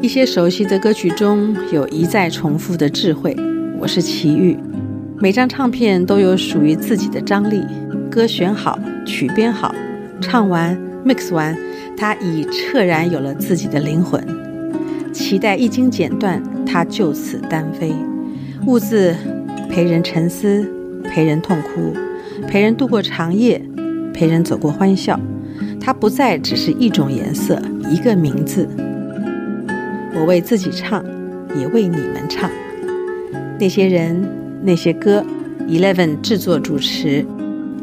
一些熟悉的歌曲中有一再重复的智慧。我是齐豫，每张唱片都有属于自己的张力。歌选好，曲编好，唱完 mix 完，它已彻然有了自己的灵魂。期待一经剪断，它就此单飞。兀自陪人沉思，陪人痛哭，陪人度过长夜，陪人走过欢笑。它不再只是一种颜色，一个名字。我为自己唱，也为你们唱。那些人，那些歌，Eleven 制作主持。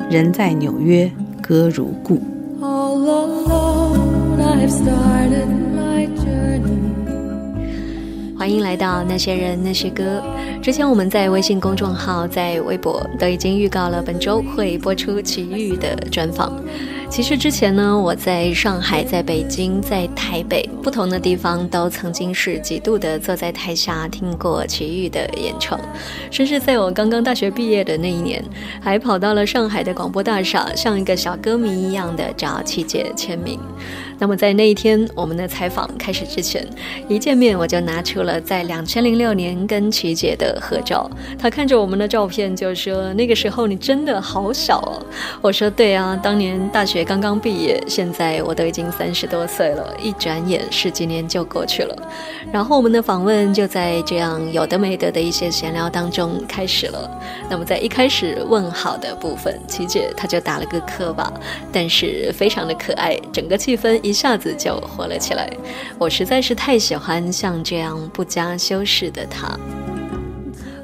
人在纽约，歌如故。欢迎来到那些人那些歌。之前我们在微信公众号、在微博都已经预告了本周会播出齐豫的专访。其实之前呢，我在上海、在北京、在台北不同的地方，都曾经是几度的坐在台下听过齐豫的演唱，甚至在我刚刚大学毕业的那一年，还跑到了上海的广播大厦，像一个小歌迷一样的找齐姐签名。那么在那一天，我们的采访开始之前，一见面我就拿出了在两千零六年跟琪姐的合照。她看着我们的照片就说：“那个时候你真的好小哦。”我说：“对啊，当年大学刚刚毕业，现在我都已经三十多岁了，一转眼十几年就过去了。”然后我们的访问就在这样有的没得的一些闲聊当中开始了。那么在一开始问好的部分，琪姐她就打了个磕巴，但是非常的可爱，整个气氛一。下子就火了起来，我实在是太喜欢像这样不加修饰的她。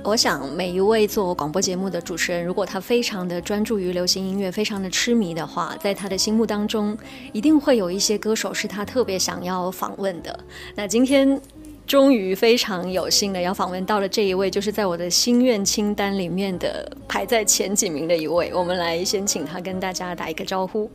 我想每一位做广播节目的主持人，如果他非常的专注于流行音乐，非常的痴迷的话，在他的心目当中，一定会有一些歌手是他特别想要访问的。那今天终于非常有幸的要访问到了这一位，就是在我的心愿清单里面的排在前几名的一位。我们来先请他跟大家打一个招呼。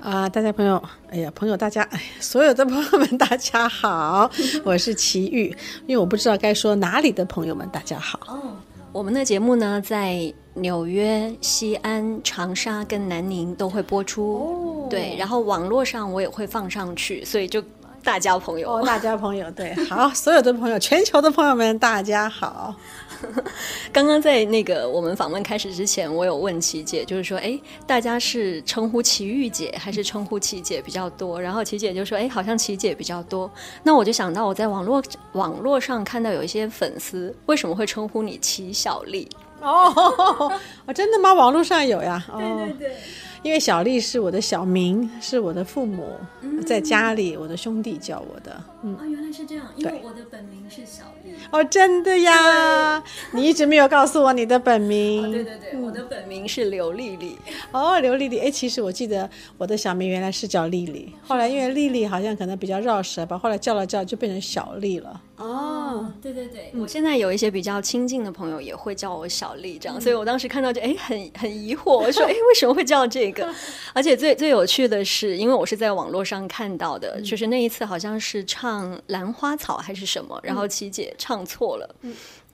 啊，大家朋友，哎呀，朋友，大家，哎，所有的朋友们，大家好，我是齐豫，因为我不知道该说哪里的朋友们，大家好。哦，我们的节目呢，在纽约、西安、长沙跟南宁都会播出，哦，对，然后网络上我也会放上去，所以就大家朋友，哦，大家朋友，对，好，所有的朋友，全球的朋友们，大家好。刚刚在那个我们访问开始之前，我有问琪姐，就是说，哎，大家是称呼齐玉姐还是称呼琪姐比较多？然后琪姐就说，哎，好像琪姐比较多。那我就想到，我在网络网络上看到有一些粉丝为什么会称呼你齐小丽？哦，真的吗？网络上有呀。对对对。因为小丽是我的小名，是我的父母在家里我的兄弟叫我的。嗯，啊，原来是这样。因为我的本名是小丽。哦，真的呀？你一直没有告诉我你的本名。对对对，我的本名是刘丽丽。哦，刘丽丽。哎，其实我记得我的小名原来是叫丽丽，后来因为丽丽好像可能比较绕舌吧，后来叫了叫就变成小丽了。哦，对对对，我现在有一些比较亲近的朋友也会叫我小丽这样，所以我当时看到就哎很很疑惑，我说哎为什么会叫这个？而且最最有趣的是，因为我是在网络上看到的，就是那一次好像是唱《兰花草》还是什么，然后琪姐唱错了。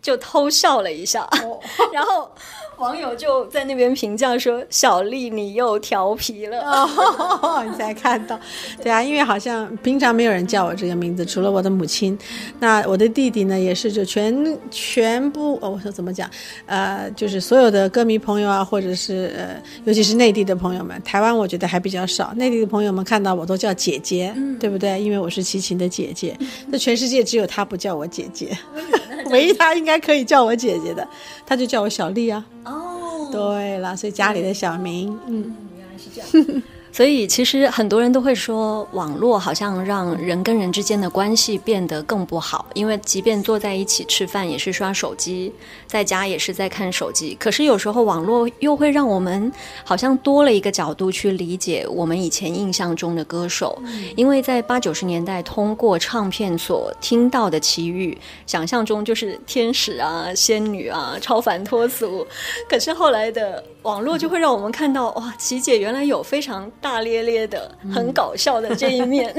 就偷笑了一下，然后网友就在那边评价说：“小丽，你又调皮了。”哦 你才看到，对啊，因为好像平常没有人叫我这个名字，除了我的母亲。那我的弟弟呢，也是就全全部哦，我说怎么讲？呃，就是所有的歌迷朋友啊，或者是呃，尤其是内地的朋友们，台湾我觉得还比较少。内地的朋友们看到我都叫姐姐，对不对？因为我是齐秦的姐姐。那全世界只有他不叫我姐姐，唯一他应该。可以叫我姐姐的，他就叫我小丽啊。哦，对了，所以家里的小名，嗯，原来是这样。所以其实很多人都会说，网络好像让人跟人之间的关系变得更不好，因为即便坐在一起吃饭，也是刷手机，在家也是在看手机。可是有时候网络又会让我们好像多了一个角度去理解我们以前印象中的歌手，因为在八九十年代通过唱片所听到的奇遇，想象中就是天使啊、仙女啊、超凡脱俗。可是后来的网络就会让我们看到，哇，琪姐原来有非常。大咧咧的、很搞笑的这一面，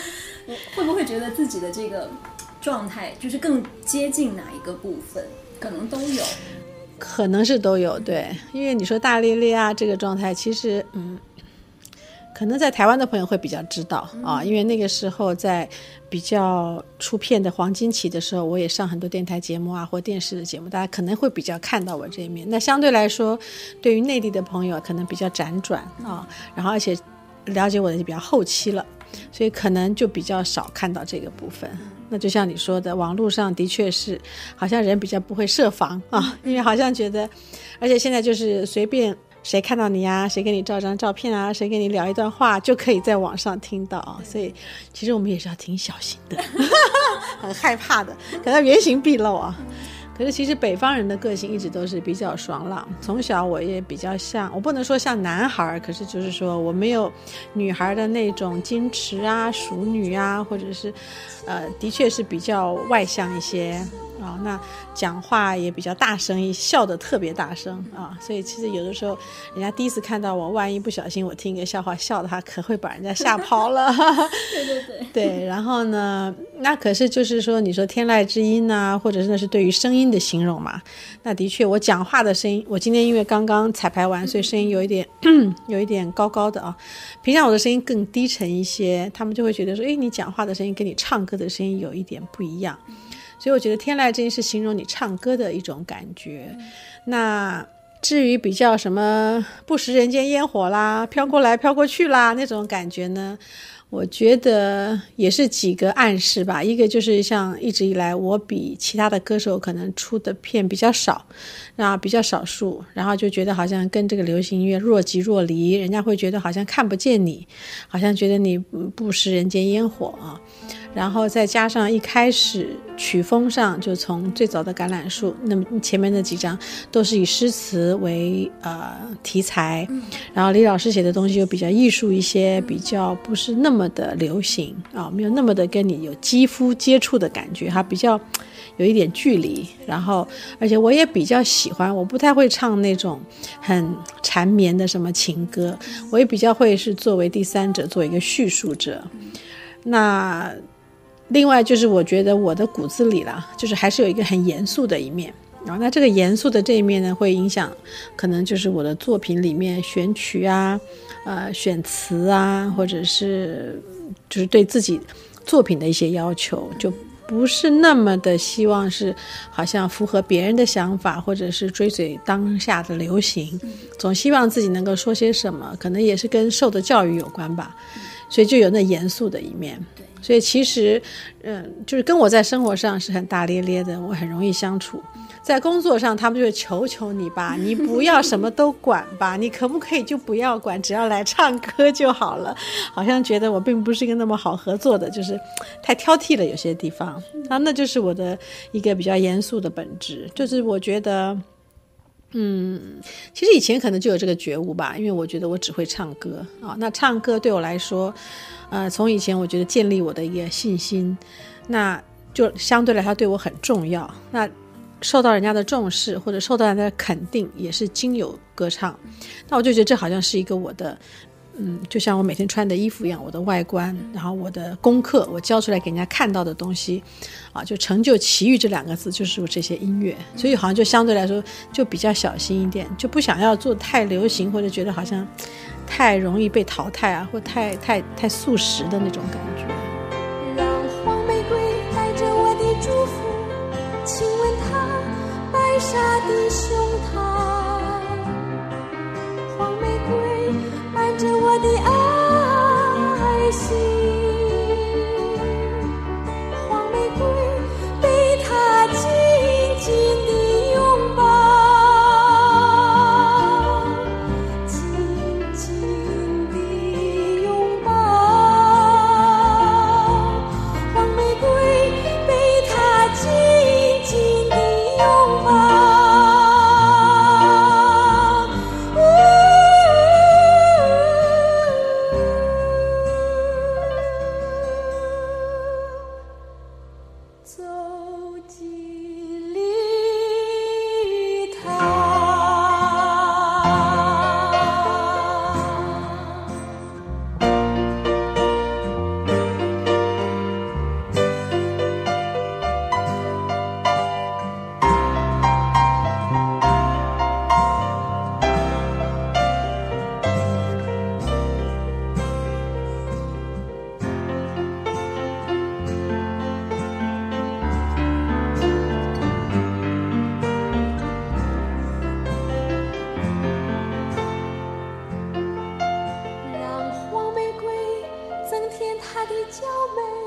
会不会觉得自己的这个状态就是更接近哪一个部分？可能都有，可能是都有。对，因为你说大咧咧啊，这个状态其实，嗯，可能在台湾的朋友会比较知道啊，因为那个时候在比较出片的黄金期的时候，我也上很多电台节目啊或电视的节目，大家可能会比较看到我这一面。那相对来说，对于内地的朋友可能比较辗转啊，然后而且了解我的就比较后期了，所以可能就比较少看到这个部分。那就像你说的，网络上的确是好像人比较不会设防啊，因为好像觉得，而且现在就是随便谁看到你呀，谁给你照张照片啊，谁跟你聊一段话，就可以在网上听到啊。所以其实我们也是要挺小心的，很害怕的，感到原形毕露啊。可是其实北方人的个性一直都是比较爽朗，从小我也比较像，我不能说像男孩儿，可是就是说我没有女孩的那种矜持啊、淑女啊，或者是，呃，的确是比较外向一些。啊，那讲话也比较大声，一笑得特别大声啊，所以其实有的时候，人家第一次看到我，万一不小心我听一个笑话笑的话可会把人家吓跑了。对对对，对。然后呢，那可是就是说，你说天籁之音呐，或者是那是对于声音的形容嘛？那的确，我讲话的声音，我今天因为刚刚彩排完，所以声音有一点 有一点高高的啊。平常我的声音更低沉一些，他们就会觉得说，哎，你讲话的声音跟你唱歌的声音有一点不一样。所以我觉得天籁之音是形容你唱歌的一种感觉。那至于比较什么不食人间烟火啦、飘过来飘过去啦那种感觉呢？我觉得也是几个暗示吧。一个就是像一直以来我比其他的歌手可能出的片比较少，然后比较少数，然后就觉得好像跟这个流行音乐若即若离，人家会觉得好像看不见你，好像觉得你不食人间烟火啊。然后再加上一开始曲风上就从最早的橄榄树，那么前面那几张都是以诗词为呃题材，然后李老师写的东西又比较艺术一些，比较不是那么的流行啊，没有那么的跟你有肌肤接触的感觉，哈，比较有一点距离。然后而且我也比较喜欢，我不太会唱那种很缠绵的什么情歌，我也比较会是作为第三者，做一个叙述者，那。另外就是，我觉得我的骨子里啦，就是还是有一个很严肃的一面。然后，那这个严肃的这一面呢，会影响，可能就是我的作品里面选曲啊，呃，选词啊，或者是就是对自己作品的一些要求，就不是那么的希望是好像符合别人的想法，或者是追随当下的流行，总希望自己能够说些什么，可能也是跟受的教育有关吧。所以就有那严肃的一面。所以其实，嗯，就是跟我在生活上是很大咧咧的，我很容易相处。在工作上，他们就会求求你吧，你不要什么都管吧，你可不可以就不要管，只要来唱歌就好了？好像觉得我并不是一个那么好合作的，就是太挑剔了，有些地方啊，那就是我的一个比较严肃的本质。就是我觉得，嗯，其实以前可能就有这个觉悟吧，因为我觉得我只会唱歌啊，那唱歌对我来说。呃，从以前我觉得建立我的一个信心，那就相对来说对我很重要。那受到人家的重视或者受到人家的肯定，也是经由歌唱。那我就觉得这好像是一个我的，嗯，就像我每天穿的衣服一样，我的外观，然后我的功课，我教出来给人家看到的东西，啊，就成就奇遇这两个字，就是我这些音乐。所以好像就相对来说就比较小心一点，就不想要做太流行，或者觉得好像。太容易被淘汰啊，或太太太速食的那种感觉。让黄玫瑰带着我的祝福，亲吻它白纱的胸的娇美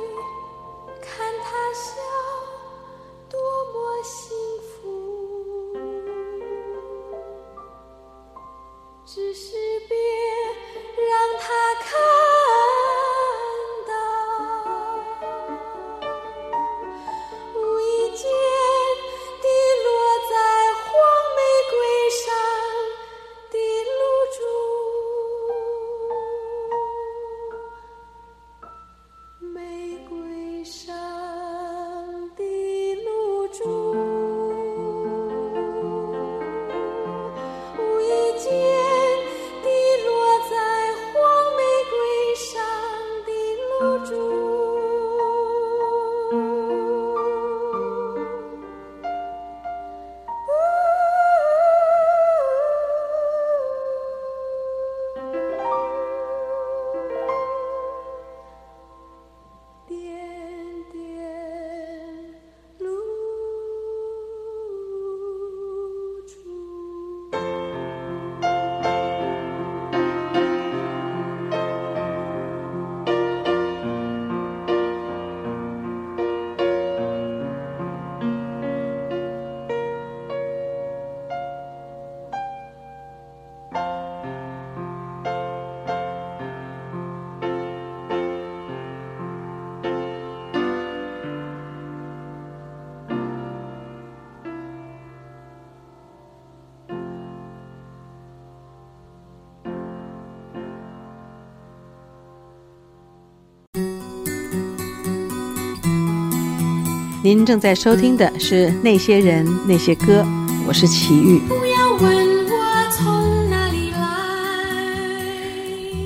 您正在收听的是《那些人那些歌》，我是齐豫。不要问我从哪里来。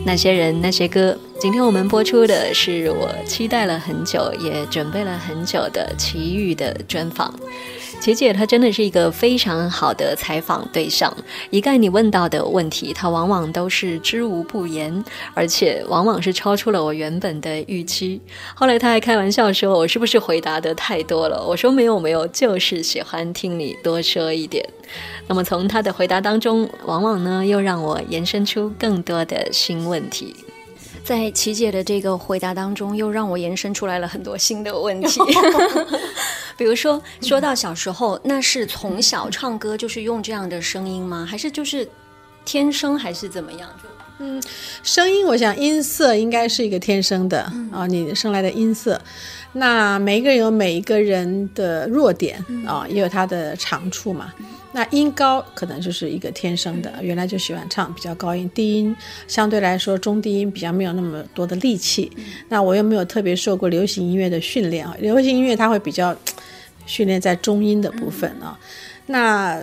那些人那些歌，今天我们播出的是我期待了很久，也准备了很久的齐豫的专访。琪姐她真的是一个非常好的采访对象，一概你问到的问题，她往往都是知无不言，而且往往是超出了我原本的预期。后来她还开玩笑说我是不是回答的太多了？我说没有没有，就是喜欢听你多说一点。那么从她的回答当中，往往呢又让我延伸出更多的新问题。在琪姐的这个回答当中，又让我延伸出来了很多新的问题。比如说，说到小时候，那是从小唱歌就是用这样的声音吗？还是就是天生，还是怎么样？就嗯声音，我想音色应该是一个天生的、啊，你生来的音色。那每一个人有每一个人的弱点啊，也有他的长处嘛。那音高可能就是一个天生的，原来就喜欢唱比较高音，低音相对来说中低音比较没有那么多的力气。那我又没有特别受过流行音乐的训练啊，流行音乐它会比较训练在中音的部分啊。那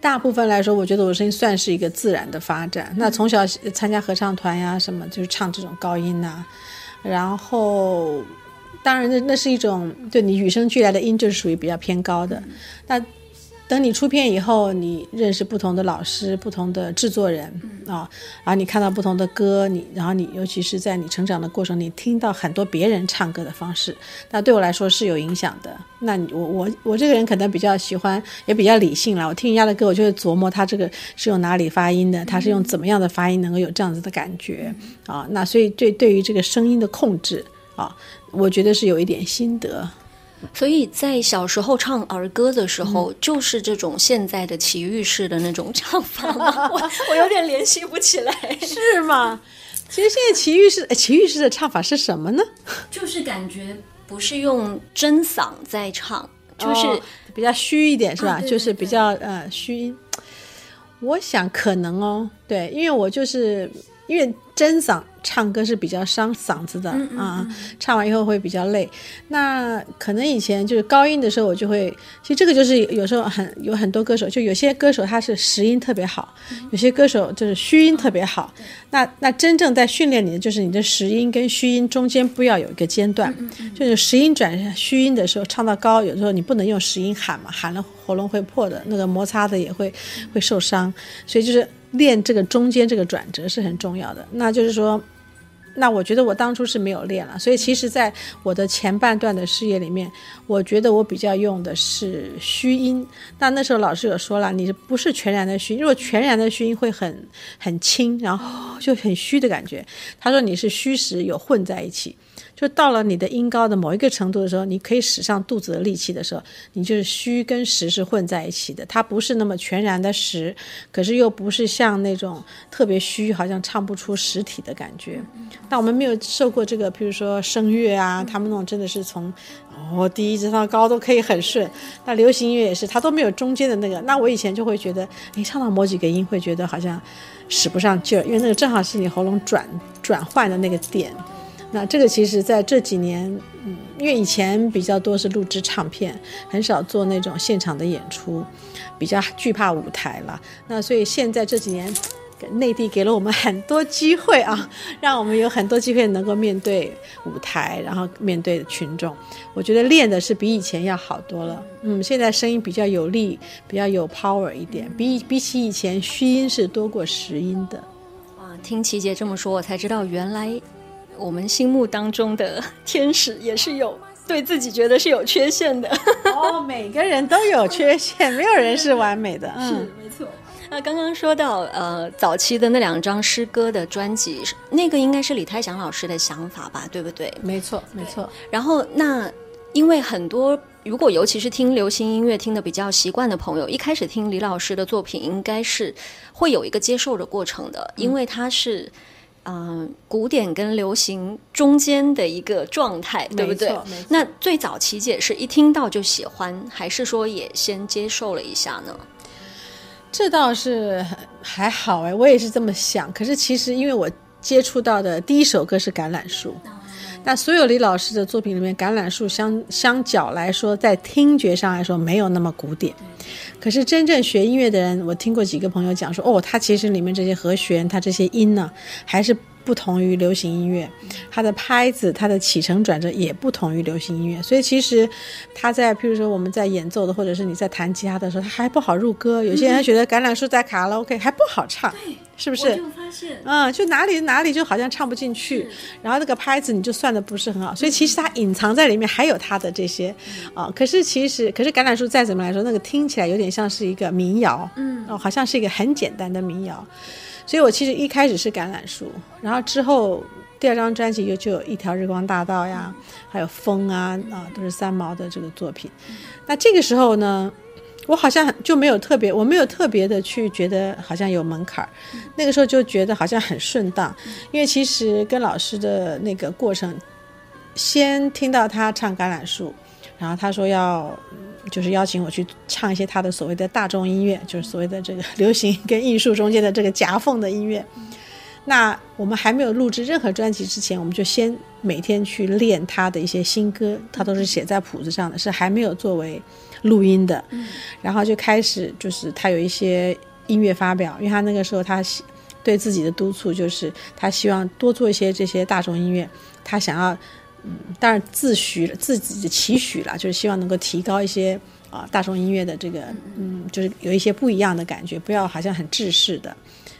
大部分来说，我觉得我声音算是一个自然的发展。那从小参加合唱团呀，什么就是唱这种高音呐、然后当然那那是一种对你与生俱来的音，就是属于比较偏高的。那等你出片以后，你认识不同的老师、不同的制作人啊，然后你看到不同的歌，你然后你尤其是在你成长的过程，你听到很多别人唱歌的方式，那对我来说是有影响的。那你我我我这个人可能比较喜欢，也比较理性了。我听人家的歌，我就会琢磨他这个是用哪里发音的，他是用怎么样的发音能够有这样子的感觉啊。那所以对对于这个声音的控制啊，我觉得是有一点心得。所以在小时候唱儿歌的时候，就是这种现在的奇遇式的那种唱法吗？我我有点联系不起来，是吗？其实现在奇遇式呃奇遇式的唱法是什么呢？就是感觉不是用真嗓在唱，就是、哦比较虚一点，是吧？啊对对就是比较呃虚音。我想可能哦，对，因为我就是因为真嗓唱歌是比较伤嗓子的、啊，唱完以后会比较累。那可能以前就是高音的时候，我就会，其实这个就是有时候很有很多歌手，就有些歌手他是实音特别好，有些歌手就是虚音特别好。那那真正在训练你的就是你的实音跟虚音中间不要有一个间断，就是实音转虚音的时候唱到高，有时候你不能用实音喊嘛，喊了喉咙会破的，那个摩擦的也会会受伤，所以就是练这个中间这个转折是很重要的。那就是说。那我觉得我当初是没有练了，所以其实在我的前半段的事业里面，我觉得我比较用的是虚音。那那时候老师有说了，你不是全然的虚音，如果全然的虚音会很很轻，然后就很虚的感觉。他说你是虚实有混在一起，就到了你的音高的某一个程度的时候，你可以使上肚子的力气的时候，你就是虚跟实是混在一起的，它不是那么全然的实，可是又不是像那种特别虚，好像唱不出实体的感觉。但我们没有受过这个，比如说声乐啊，他们那种真的是从哦低一直到高都可以很顺。那流行音乐也是，它都没有中间的那个。那我以前就会觉得，你唱到某几个音，会觉得好像使不上劲儿，因为那个正好是你喉咙转转换的那个点。那这个其实在这几年，嗯，因为以前比较多是录制唱片，很少做那种现场的演出，比较惧怕舞台了。那所以现在这几年，内地给了我们很多机会啊，让我们有很多机会能够面对舞台，然后面对群众。我觉得练的是比以前要好多了。嗯，现在声音比较有力，比较有 power 一点，比比起以前虚音是多过实音的。哇，听琪姐这么说，我才知道原来。我们心目当中的天使也是有对自己觉得是有缺陷的哦，每个人都有缺陷，没有人是完美的。是没错。那刚刚说到呃，早期的那两张诗歌的专辑，那个应该是李泰祥老师的想法吧，对不对？没错，没错。然后那因为很多，如果尤其是听流行音乐听的比较习惯的朋友，一开始听李老师的作品，应该是会有一个接受的过程的，因为他是。嗯，古典跟流行中间的一个状态，对不对？那最早琪姐是一听到就喜欢，还是说也先接受了一下呢？这倒是还好哎，我也是这么想。可是其实因为我接触到的第一首歌是《橄榄树》，那所有李老师的作品里面，《橄榄树》相相较来说，在听觉上来说没有那么古典。可是真正学音乐的人，我听过几个朋友讲说，哦，他其实里面这些和弦，他这些音呢，还是不同于流行音乐，它的拍子，它的起承转折也不同于流行音乐。所以其实他在，譬如说我们在演奏的，或者是你在弹吉他的时候，他还不好入歌。有些人觉得橄榄树在卡拉 OK 还不好唱。是不是？我就发现，嗯，就哪里哪里就好像唱不进去，然后那个拍子你就算的不是很好，所以其实它隐藏在里面还有它的这些，啊，可是其实，可是橄榄树再怎么来说，那个听起来有点像是一个民谣，嗯，哦，好像是一个很简单的民谣，所以我其实一开始是橄榄树，然后之后第二张专辑又就有一条日光大道呀，还有风啊，啊，都是三毛的这个作品，那这个时候呢？我好像就没有特别，我没有特别的去觉得好像有门槛儿，那个时候就觉得好像很顺当，因为其实跟老师的那个过程，先听到他唱《橄榄树》，然后他说要就是邀请我去唱一些他的所谓的大众音乐，就是所谓的这个流行跟艺术中间的这个夹缝的音乐。那我们还没有录制任何专辑之前，我们就先每天去练他的一些新歌，他都是写在谱子上的，是还没有作为。录音的，然后就开始就是他有一些音乐发表，因为他那个时候他对自己的督促就是他希望多做一些这些大众音乐，他想要，嗯，当然自诩自己的期许了，就是希望能够提高一些啊大众音乐的这个，嗯，就是有一些不一样的感觉，不要好像很制式的，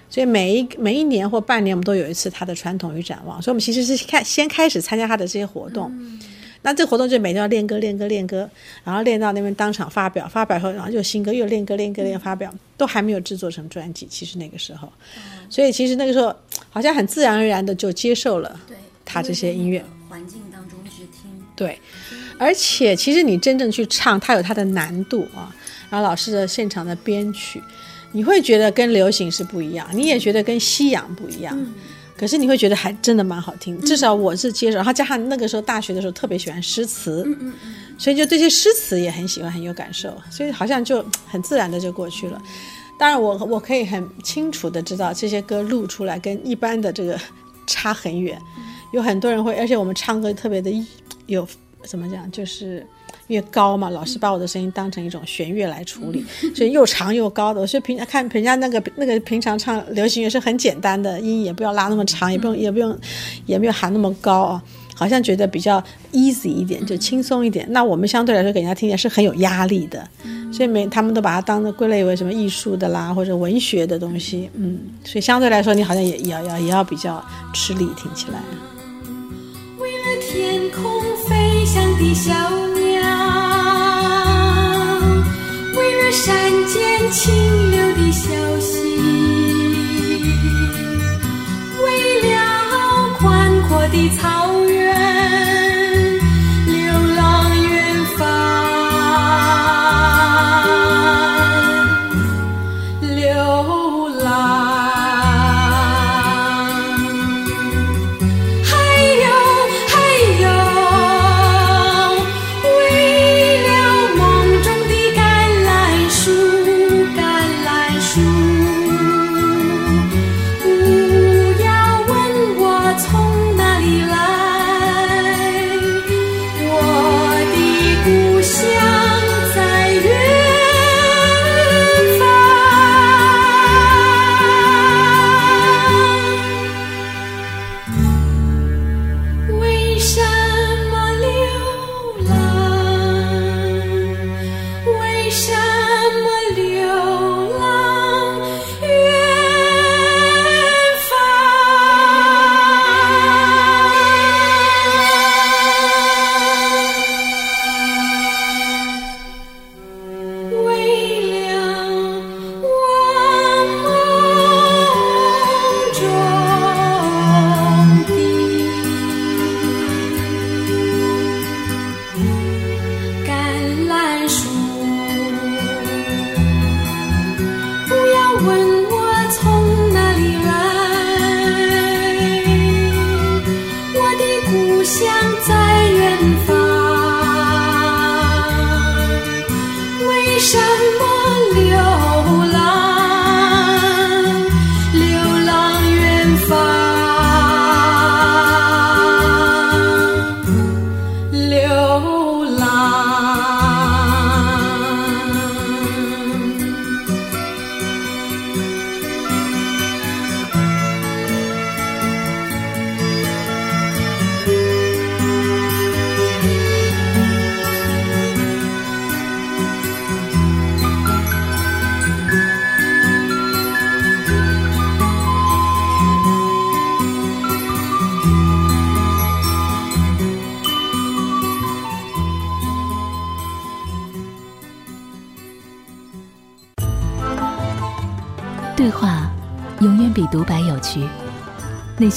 所以每一每一年或半年我们都有一次他的传统与展望，所以我们其实是开先开始参加他的这些活动。那这个活动就每天要练歌，练歌，练歌，然后练到那边当场发表，发表后，然后就新歌又练歌，练歌，练发表，都还没有制作成专辑。其实那个时候，所以其实那个时候好像很自然而然的就接受了他这些音乐环境。对，而且其实你真正去唱，它有它的难度啊。然后老师的现场的编曲，你会觉得跟流行是不一样，你也觉得跟西洋不一样。可是你会觉得还真的蛮好听，至少我是接受。然后加上那个时候大学的时候特别喜欢诗词，嗯嗯嗯，所以就这些诗词也很喜欢，很有感受，所以好像就很自然的就过去了。当然我我可以很清楚的知道这些歌录出来跟一般的这个 差很远，有很多人会，而且我们唱歌特别的有怎么讲就是。越高嘛，老师把我的声音当成一种弦乐来处理，所以又长又高的。所以平常看人家那个那个平常唱流行乐是很简单的，音也不要拉那么长，也不用也不用也没有喊那么高啊，好像觉得比较 easy 一点，就轻松一点。那我们相对来说给人家听起来是很有压力的，所以每他们都把它当做归类为什么艺术的啦或者文学的东西，嗯，所以相对来说你好像也也要要也要比较吃力听起来。的小鸟，为了。山间清流的小溪，为了宽阔的草原。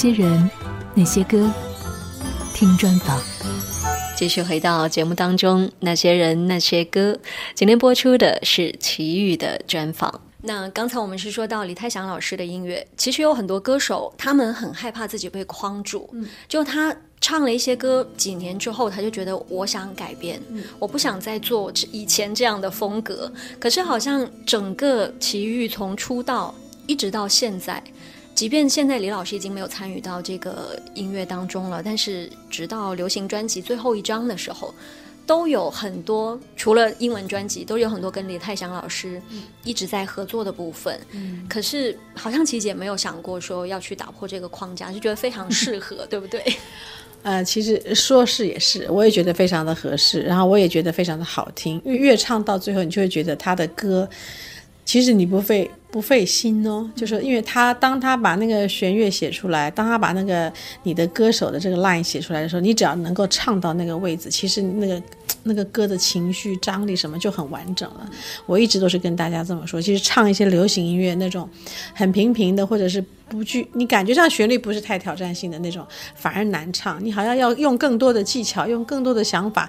些人，那些歌，听专访。继续回到节目当中，那些人，那些歌。今天播出的是齐豫的专访。那刚才我们是说到李泰祥老师的音乐，其实有很多歌手，他们很害怕自己被框住。嗯，就他唱了一些歌，几年之后，他就觉得我想改变，我不想再做以前这样的风格。可是好像整个齐豫从出道一直到现在，即便现在李老师已经没有参与到这个音乐当中了，但是直到流行专辑最后一张的时候。都有很多，除了英文专辑，都有很多跟李泰祥老师一直在合作的部分。嗯，可是好像琪姐没有想过说要去打破这个框架，就觉得非常适合，对不对？呃，其实说是也是，我也觉得非常的合适，然后我也觉得非常的好听。因为越唱到最后，你就会觉得他的歌，其实你不费不费心哦，就是因为他当他把那个弦乐写出来，当他把那个你的歌手的这个 line 写出来的时候，你只要能够唱到那个位置，其实那个。那个歌的情绪张力什么就很完整了。我一直都是跟大家这么说，其实唱一些流行音乐那种很平平的，或者是不具你感觉上旋律不是太挑战性的那种，反而难唱。你好像要用更多的技巧，用更多的想法，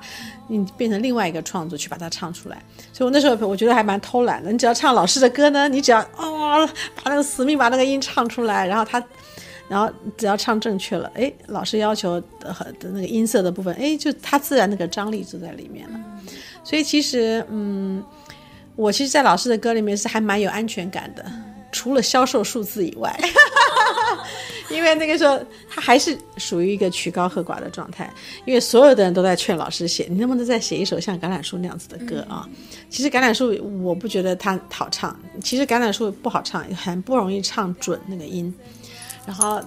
你变成另外一个创作去把它唱出来。所以我那时候我觉得还蛮偷懒的。你只要唱老师的歌呢，你只要哦把那个死命把那个音唱出来，然后他。然后只要唱正确了，哎，老师要求的的那个音色的部分，哎，就它自然那个张力就在里面了。所以其实，嗯，我其实，在老师的歌里面是还蛮有安全感的，除了销售数字以外，因为那个时候他还是属于一个曲高和寡的状态，因为所有的人都在劝老师写，你能不能再写一首像《橄榄树》那样子的歌啊？其实《橄榄树》我不觉得它好唱，其实《橄榄树》不好唱，很不容易唱准那个音。然后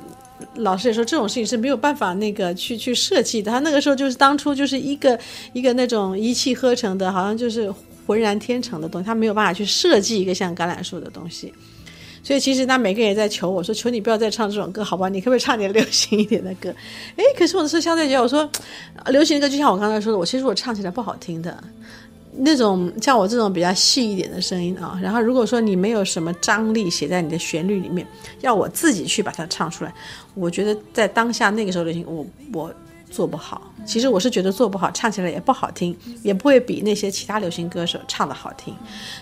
老师也说这种事情是没有办法那个去去设计的。他那个时候就是当初就是一个一个那种一气呵成的，好像就是浑然天成的东西，他没有办法去设计一个像橄榄树的东西。所以其实那每个人也在求我说：“求你不要再唱这种歌，好吧？你可不可以唱点流行一点的歌？” 哎，可是我是相对讲，我说流行歌就像我刚才说的，我其实我唱起来不好听的。那种像我这种比较细一点的声音啊，然后如果说你没有什么张力写在你的旋律里面，要我自己去把它唱出来，我觉得在当下那个时候流行，我我做不好。其实我是觉得做不好，唱起来也不好听，也不会比那些其他流行歌手唱的好听。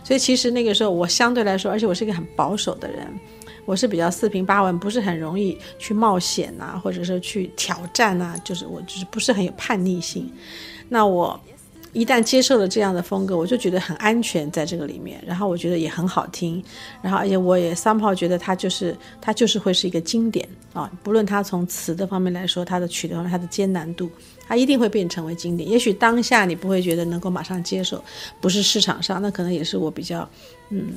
所以其实那个时候我相对来说，而且我是一个很保守的人，我是比较四平八稳，不是很容易去冒险呐，或者是去挑战呐，就是我就是不是很有叛逆性。那我。一旦接受了这样的风格，我就觉得很安全在这个里面，然后我觉得也很好听，然后而且我也三炮觉得它就是它就是会是一个经典啊，不论它从词的方面来说，它的曲的方面它的艰难度，它一定会变成为经典。也许当下你不会觉得能够马上接受，不是市场上，那可能也是我比较嗯。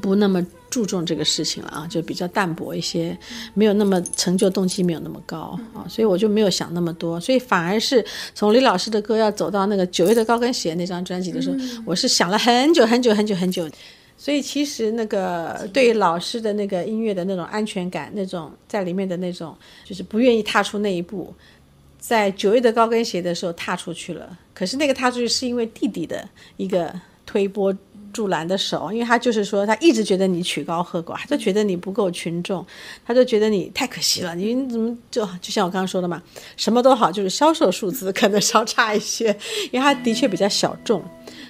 不那么注重这个事情了啊，就比较淡薄一些，没有那么成就动机没有那么高啊，所以我就没有想那么多，所以反而是从李老师的歌要走到那个九月的高跟鞋那张专辑的时候，我是想了很久很久很久很久，所以其实那个对老师的那个音乐的那种安全感，那种在里面的那种，就是不愿意踏出那一步，在九月的高跟鞋的时候踏出去了，可是那个踏出去是因为弟弟的一个推波。助澜的手，因为他就是说，他一直觉得你曲高和寡，他就觉得你不够群众，他就觉得你太可惜了。你怎么就就像我刚刚说的嘛，什么都好，就是销售数字可能稍差一些，因为他的确比较小众。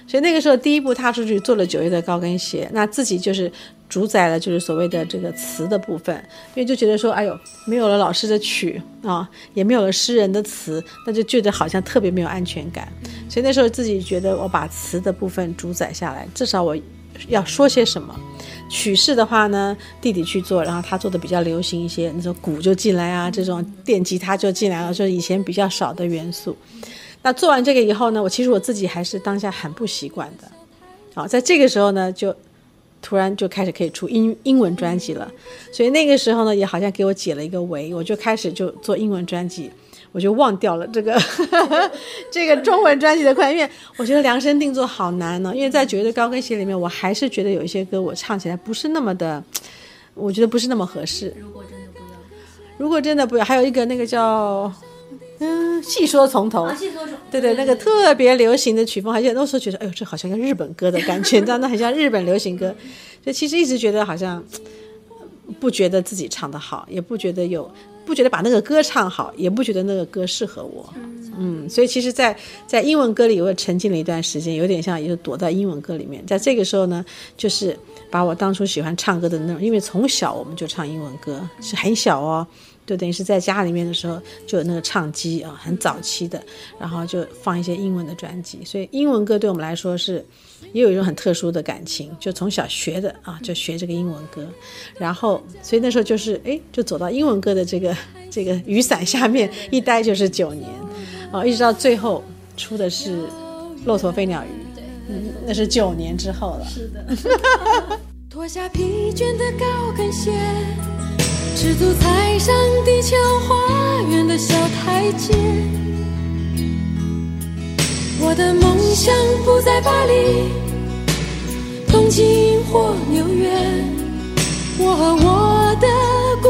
所以那个时候第一步踏出去做了九月的高跟鞋，那自己就是主宰了，就是所谓的这个词的部分，因为就觉得说，哎呦，没有了老师的曲啊，也没有了诗人的词，那就觉得好像特别没有安全感。所以那时候自己觉得，我把词的部分主宰下来，至少我要说些什么。曲式的话呢，弟弟去做，然后他做的比较流行一些，你说鼓就进来啊，这种电吉他就进来了，就是以前比较少的元素。那做完这个以后呢，我其实我自己还是当下很不习惯的。好，在这个时候呢，就突然就开始可以出英英文专辑了，所以那个时候呢，也好像给我解了一个围，我就开始就做英文专辑。我就忘掉了这个 这个中文专辑的快，因为我觉得量身定做好难呢。因为在绝对高跟鞋里面，我还是觉得有一些歌我唱起来不是那么的，我觉得不是那么合适。如果真的不要，如果真的不要，还有一个那个叫嗯，细说从头，对对，那个特别流行的曲风，而且那时候觉得，哎呦，这好像个日本歌的感觉，真的很像日本流行歌。就其实一直觉得好像不觉得自己唱的好，也不觉得有。不觉得把那个歌唱好，也不觉得那个歌适合我，嗯，所以其实，在在英文歌里，我也沉浸了一段时间，有点像，也就躲在英文歌里面。在这个时候呢，就是把我当初喜欢唱歌的那种，因为从小我们就唱英文歌，是很小哦。就等于是在家里面的时候就有那个唱机啊，很早期的，然后就放一些英文的专辑，所以英文歌对我们来说是也有一种很特殊的感情，就从小学的啊，就学这个英文歌，然后所以那时候就是哎，就走到英文歌的这个这个雨伞下面一待就是九年，啊，一直到最后出的是《骆驼飞鸟鱼》，嗯，那是九年之后了。是的。脱下疲倦的高跟鞋。赤足踩上地球花园的小台阶，我的梦想不在巴黎、东京或纽约，我和我的孤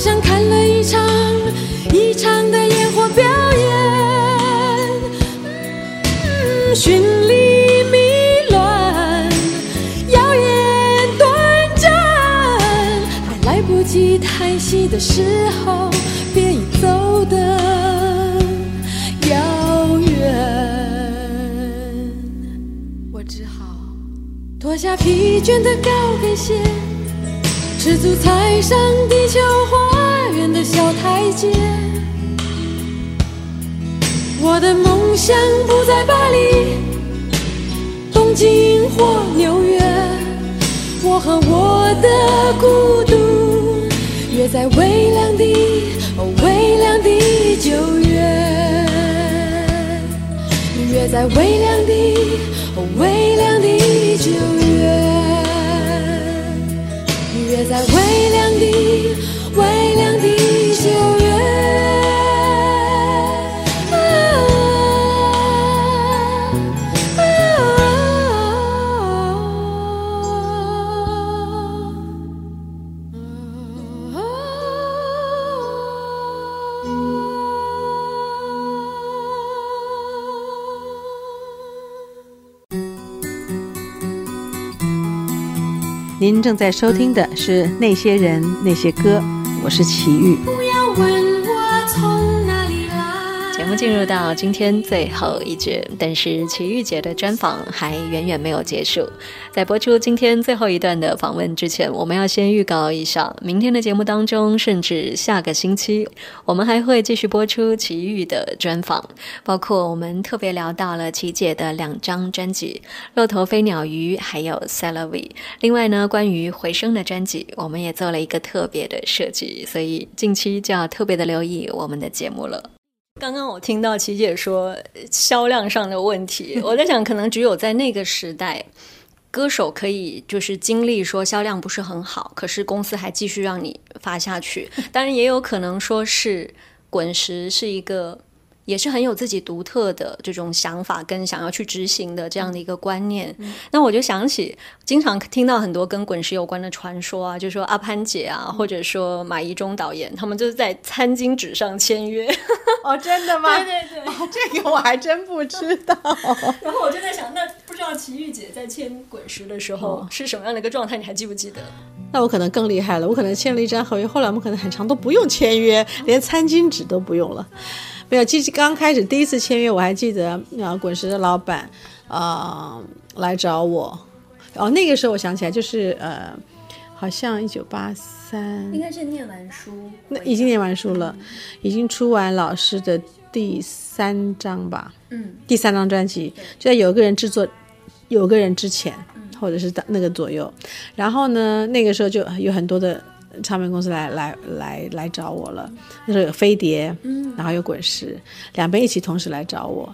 像看了一场一场的烟火表演，嗯绚丽迷乱，耀眼短暂，还来不及叹息的时候，便已走得遥远。我只好脱下疲倦的高跟鞋。赤足踩上地球花园的小台阶，我的梦想不在巴黎、东京或纽约，我和我的孤独约在微凉的、微凉的九月，约在微凉的、微凉的九月。在微凉的、您正在收听的是《那些人那些歌》，我是齐豫。我们进入到今天最后一节，但是齐豫姐的专访还远远没有结束。在播出今天最后一段的访问之前，我们要先预告一下，明天的节目当中，甚至下个星期，我们还会继续播出奇遇的专访，包括我们特别聊到了琪姐的两张专辑《骆驼飞鸟鱼》还有《s a l a v i 另外呢，关于回声的专辑，我们也做了一个特别的设计，所以近期就要特别的留意我们的节目了。刚刚我听到琪姐说销量上的问题，我在想，可能只有在那个时代。歌手可以就是经历说销量不是很好，可是公司还继续让你发下去。当然也有可能说是滚石是一个。也是很有自己独特的这种想法跟想要去执行的这样的一个观念。那我就想起，经常听到很多跟滚石有关的传说啊，就说阿潘姐啊，或者说马一中导演，他们就是在餐巾纸上签约。哦，真的吗？对对对，哦，这个我还真不知道。然后我就在想，那不知道齐豫姐在签滚石的时候是什么样的一个状态？你还记不记得？那我可能更厉害了，我可能签了一张合约，后来我们可能很长都不用签约，连餐巾纸都不用了。没有，其实刚开始第一次签约，我还记得啊，滚石的老板啊来找我，哦，那个时候我想起来，就是呃，好像一九八三，应该是念完书，那已经念完书了，已经出完老师的第三张吧，嗯，第三张专辑，就在有个人制作，有个人之前，或者是那个左右，然后呢，那个时候就有很多的。唱片公司来来来来找我了，那时候有飞碟，嗯，然后有滚石，两边一起同时来找我。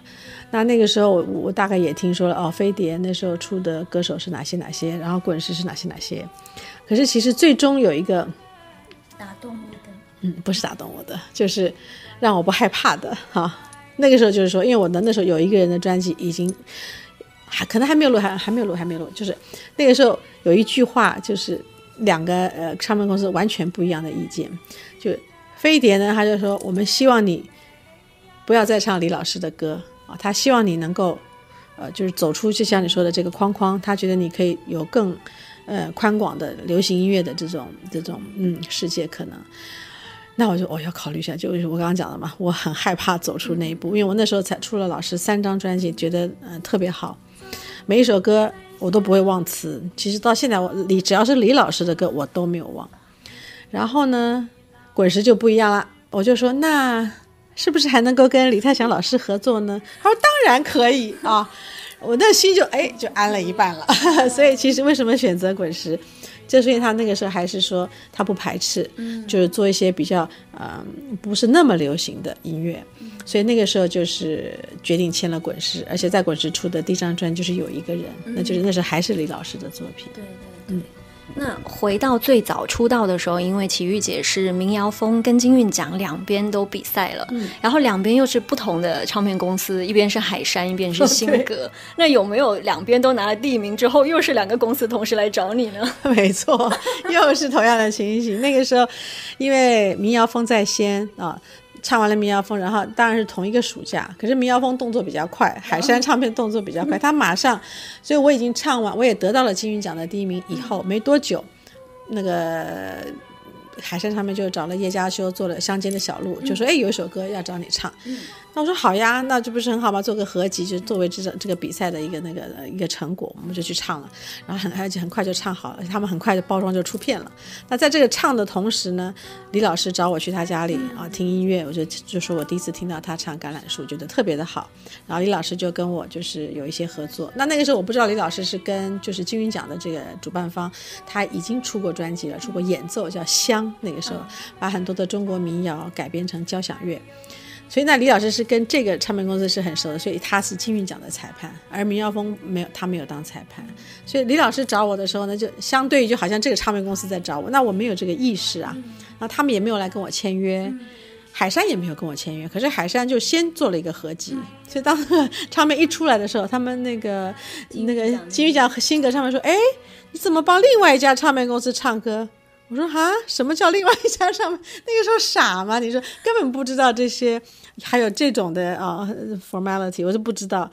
那那个时候我我大概也听说了哦，飞碟那时候出的歌手是哪些哪些，然后滚石是哪些哪些。可是其实最终有一个打动我的，嗯，不是打动我的，就是让我不害怕的哈。那个时候就是说，因为我的那时候有一个人的专辑已经还可能还没有录，还还没有录，还没有录，就是那个时候有一句话就是。两个呃唱片公司完全不一样的意见，就飞碟呢，他就说我们希望你不要再唱李老师的歌啊，他希望你能够呃就是走出就像你说的这个框框，他觉得你可以有更呃宽广的流行音乐的这种这种嗯世界可能。那我就我要考虑一下，就是我刚刚讲的嘛，我很害怕走出那一步，因为我那时候才出了老师三张专辑，觉得嗯特别好，每一首歌。我都不会忘词，其实到现在我李只要是李老师的歌我都没有忘。然后呢，滚石就不一样了，我就说那是不是还能够跟李泰祥老师合作呢？他说当然可以啊，我那心就哎就安了一半了。所以其实为什么选择滚石？就是因为他那个时候还是说他不排斥，就是做一些比较呃不是那么流行的音乐，所以那个时候就是决定签了滚石，而且在滚石出的第一张专就是有一个人，那就是那时候还是李老师的作品。对对对。那回到最早出道的时候，因为齐豫姐是民谣风跟金韵奖两边都比赛了，嗯，然后两边又是不同的唱片公司，一边是海山，一边是新歌。那有没有两边都拿了第一名之后，又是两个公司同时来找你呢？没错，又是同样的情形。那个时候，因为民谣风在先啊。唱完了民谣风，然后当然是同一个暑假。可是民谣风动作比较快，海山唱片动作比较快，他马上，所以我已经唱完，我也得到了金韵奖的第一名。以后没多久，那个海山唱片就找了叶嘉修做了《乡间的小路》，就说：“哎，有一首歌要找你唱。”那我说好呀，那这不是很好吗？做个合集，就作为这这个比赛的一个那个一个成果，我们就去唱了。然后很而且很快就唱好了，他们很快就包装就出片了。那在这个唱的同时呢，李老师找我去他家里啊听音乐，我就就说我第一次听到他唱《橄榄树》，觉得特别的好。然后李老师就跟我就是有一些合作。那那个时候我不知道李老师是跟就是金韵奖的这个主办方，他已经出过专辑了，出过演奏叫《香》，那个时候把很多的中国民谣改编成交响乐。所以那李老师是跟这个唱片公司是很熟的，所以他是金韵奖的裁判，而明耀峰没有，他没有当裁判。所以李老师找我的时候呢，就相对于就好像这个唱片公司在找我，那我没有这个意识啊，然后他们也没有来跟我签约，海山也没有跟我签约。可是海山就先做了一个合集，所以当唱片一出来的时候，他们那个那个金韵奖和新格唱片说：“哎，你怎么帮另外一家唱片公司唱歌？”我说啊，什么叫另外一家上面？那个时候傻吗？你说根本不知道这些，还有这种的啊 formality，我是不知道。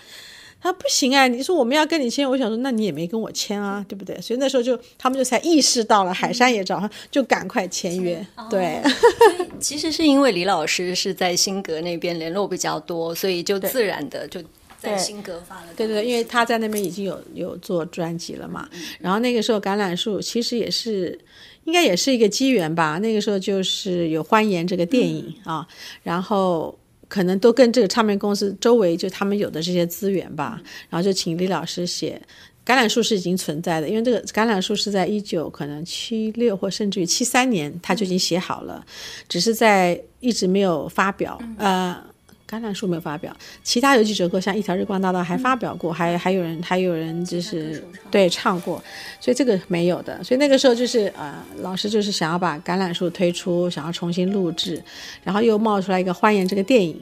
他不行啊，你说我们要跟你签，我想说那你也没跟我签啊，对不对？所以那时候就他们就才意识到了，海山也找，就赶快签约。对，其实是因为李老师是在新格那边联络比较多，所以就自然的就在新格发了。对对，因为他在那边已经有有做专辑了嘛。然后那个时候橄榄树其实也是。应该也是一个机缘吧。那个时候就是有《欢颜》这个电影啊，然后可能都跟这个唱片公司周围就他们有的这些资源吧，然后就请李老师写《橄榄树》是已经存在的，因为这个《橄榄树》是在一九可能七六或甚至于七三年他就已经写好了，只是在一直没有发表。呃，《橄榄树没有发表，其他有几首歌像《一条日光大道》还发表过，还还有人还有人就是对唱过，所以这个没有的。所以那个时候就是呃，老师就是想要把橄榄树推出，想要重新录制，然后又冒出来一个《欢颜》这个电影，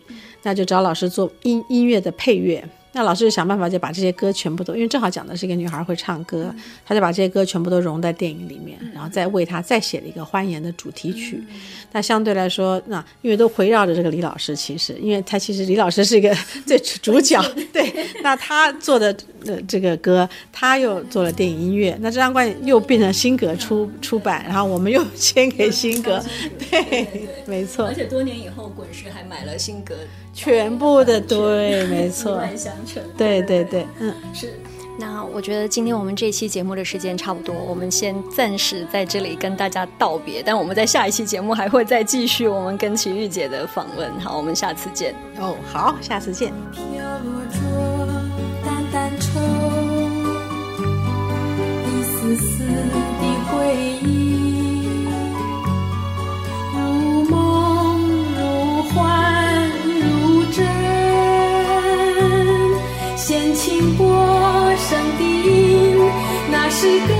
那就找老师做音音乐的配乐。那老师就想办法就把这些歌全部都，因为正好讲的是一个女孩会唱歌，他就把这些歌全部都融在电影里面，然后再为她再写了一个欢颜的主题曲。那相对来说，那因为都围绕着这个李老师，其实因为他其实李老师是一个 最主角，对，那他做的呃这个歌，他又做了电影音乐，那这张专辑又变成新格出出版，然后我们又签给新格，对，没错。而，且多年以后，滚石还买了新歌，全部的对，没错，对对对，嗯。是。那我觉得今天我们这期节目的时间差不多，我们先暂时在这里跟大家道别，但我们在下一期节目还会再继续我们跟齐玉姐的访问。好，我们下次见。哦，好，下次见。飘落着淡淡愁，一丝丝的回忆，那